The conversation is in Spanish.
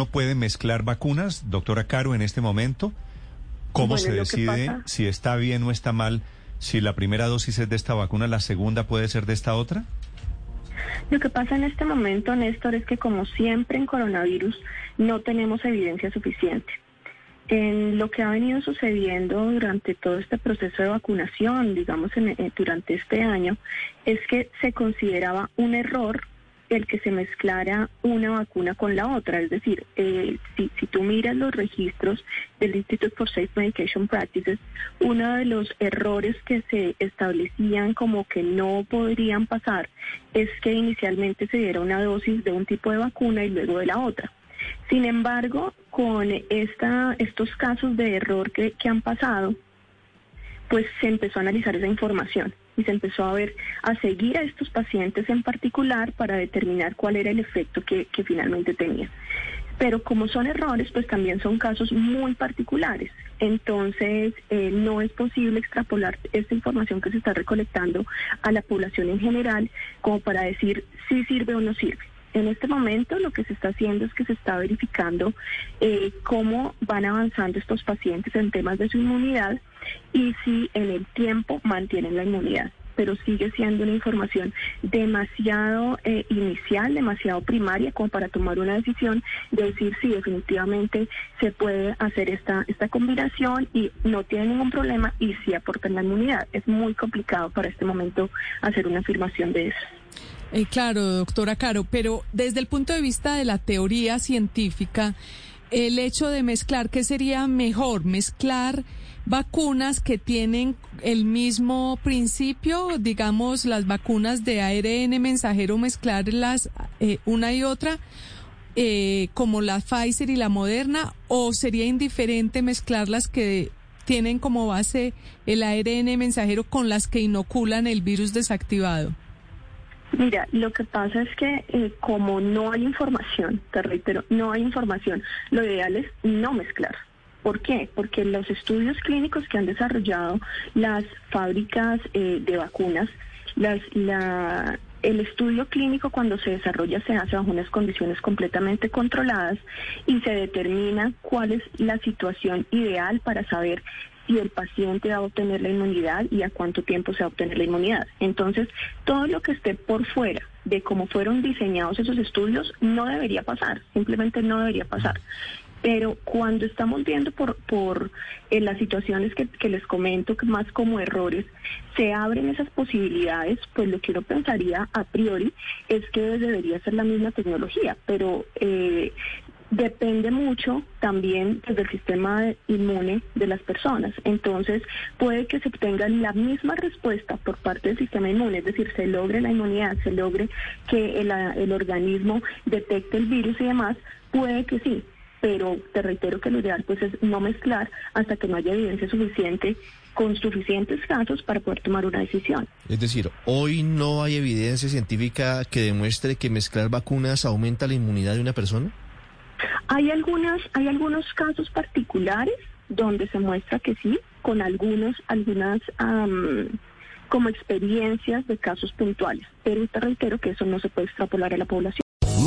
¿No puede mezclar vacunas, doctora Caro, en este momento? ¿Cómo Bueno, se decide si está bien o está mal? Si la primera dosis es de esta vacuna, la segunda puede ser de esta otra? Lo que pasa en este momento, Néstor, es que como siempre en coronavirus no tenemos evidencia suficiente. En lo que ha venido sucediendo durante todo este proceso de vacunación, digamos, en- eh, durante este año, es que se consideraba un error el que se mezclara una vacuna con la otra. Es decir, eh, si, si tú miras los registros del Institute for Safe Medication Practices, uno de los errores que se establecían como que no podrían pasar es que inicialmente se diera una dosis de un tipo de vacuna y luego de la otra. Sin embargo, con esta, estos casos de error que, que han pasado, pues se empezó a analizar esa información y se empezó a ver, a seguir a estos pacientes en particular para determinar cuál era el efecto que, finalmente tenía. Pero como son errores, pues también son casos muy particulares. Entonces, eh, no es posible extrapolar esta información que se está recolectando a la población en general como para decir si sirve o no sirve. En este momento lo que se está haciendo es que se está verificando eh, cómo van avanzando estos pacientes en temas de su inmunidad y si en el tiempo mantienen la inmunidad. Pero sigue siendo una información demasiado eh, inicial, demasiado primaria, como para tomar una decisión de decir si definitivamente se puede hacer esta, esta combinación y no tiene ningún problema y si aportan la inmunidad. Es muy complicado para este momento hacer una afirmación de eso. Eh, claro, doctora Caro, pero desde el punto de vista de la teoría científica, el hecho de mezclar, ¿qué sería mejor? ¿Mezclar vacunas que tienen el mismo principio, digamos, las vacunas de ARN mensajero, mezclarlas eh, una y otra? eh, como la Pfizer y la Moderna, o sería indiferente mezclar las que tienen como base el ARN mensajero con las que inoculan el virus desactivado? Mira, lo que pasa es que eh, como no hay información, te reitero, no hay información, lo ideal es no mezclar. ¿Por qué? Porque los estudios clínicos que han desarrollado las fábricas eh, de vacunas, las, la, el estudio clínico cuando se desarrolla se hace bajo unas condiciones completamente controladas y se determina cuál es la situación ideal para saber si el paciente va a obtener la inmunidad y a cuánto tiempo se va a obtener la inmunidad. Entonces, todo lo que esté por fuera de cómo fueron diseñados esos estudios no debería pasar, simplemente no debería pasar. Pero cuando estamos viendo por, por eh, las situaciones que, les comento, que más como errores, se abren esas posibilidades, pues lo que uno pensaría a priori es que debería ser la misma tecnología, pero eh, depende mucho también pues, del sistema inmune de las personas. Entonces, puede que se obtenga la misma respuesta por parte del sistema inmune, es decir, se logre la inmunidad, se logre que el, el organismo detecte el virus y demás, puede que sí, pero te reitero que lo ideal pues es no mezclar hasta que no haya evidencia suficiente con suficientes casos para poder tomar una decisión. Es decir, hoy no hay evidencia científica que demuestre que mezclar vacunas aumenta la inmunidad de una persona. Hay algunas, hay algunos casos particulares donde se muestra que sí, con algunos, algunas am, como experiencias de casos puntuales, pero te reitero que eso no se puede extrapolar a la población.